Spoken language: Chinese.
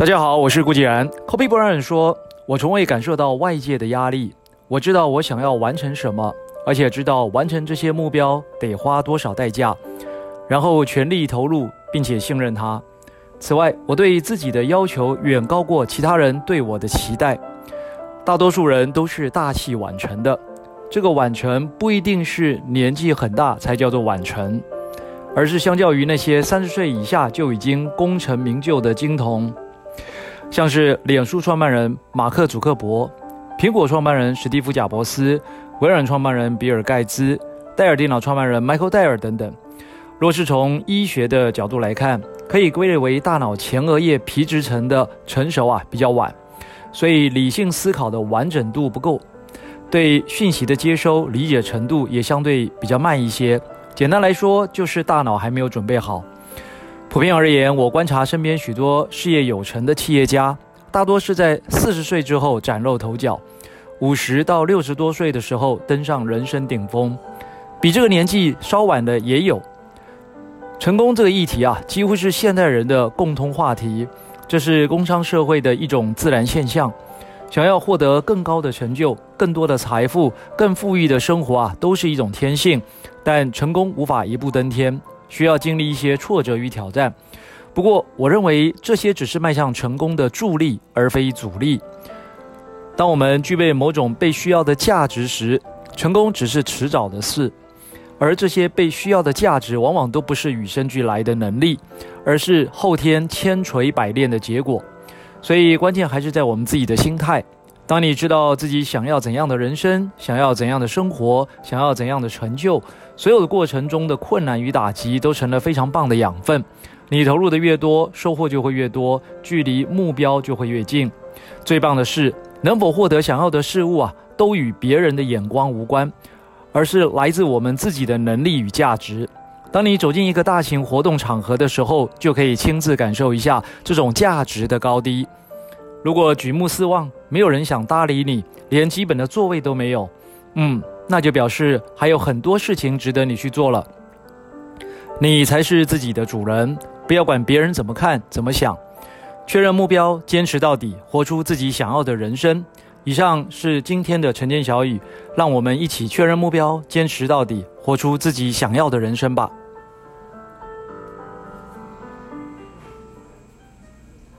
大家好，我是顾继然。Kobe Bryant 说：“我从未感受到外界的压力，我知道我想要完成什么，而且知道完成这些目标得花多少代价，然后全力投入，并且信任他。此外，我对自己的要求远高过其他人对我的期待。大多数人都是大器晚成的，这个晚成不一定是年纪很大才叫做晚成，而是相较于那些三十岁以下就已经功成名就的金童。”像是脸书创办人马克·祖克伯、苹果创办人史蒂夫·贾伯斯、微软创办人比尔·盖茨、戴尔电脑创办人迈克·戴尔等等。若是从医学的角度来看，可以归类为大脑前额叶皮质层的成熟啊比较晚，所以理性思考的完整度不够，对讯息的接收理解程度也相对比较慢一些。简单来说，就是大脑还没有准备好。普遍而言，我观察身边许多事业有成的企业家，大多是在四十岁之后崭露头角，五十到六十多岁的时候登上人生顶峰，比这个年纪稍晚的也有。成功这个议题啊，几乎是现代人的共同话题，这是工商社会的一种自然现象。想要获得更高的成就、更多的财富、更富裕的生活啊，都是一种天性。但成功无法一步登天。需要经历一些挫折与挑战，不过我认为这些只是迈向成功的助力，而非阻力。当我们具备某种被需要的价值时，成功只是迟早的事。而这些被需要的价值，往往都不是与生俱来的能力，而是后天千锤百炼的结果。所以关键还是在我们自己的心态。当你知道自己想要怎样的人生，想要怎样的生活，想要怎样的成就，所有的过程中的困难与打击都成了非常棒的养分。你投入的越多，收获就会越多，距离目标就会越近。最棒的是，能否获得想要的事物啊，都与别人的眼光无关，而是来自我们自己的能力与价值。当你走进一个大型活动场合的时候，就可以亲自感受一下这种价值的高低。如果举目四望，没有人想搭理你，连基本的座位都没有，嗯，那就表示还有很多事情值得你去做了。你才是自己的主人，不要管别人怎么看、怎么想。确认目标，坚持到底，活出自己想要的人生。以上是今天的晨间小语，让我们一起确认目标，坚持到底，活出自己想要的人生吧。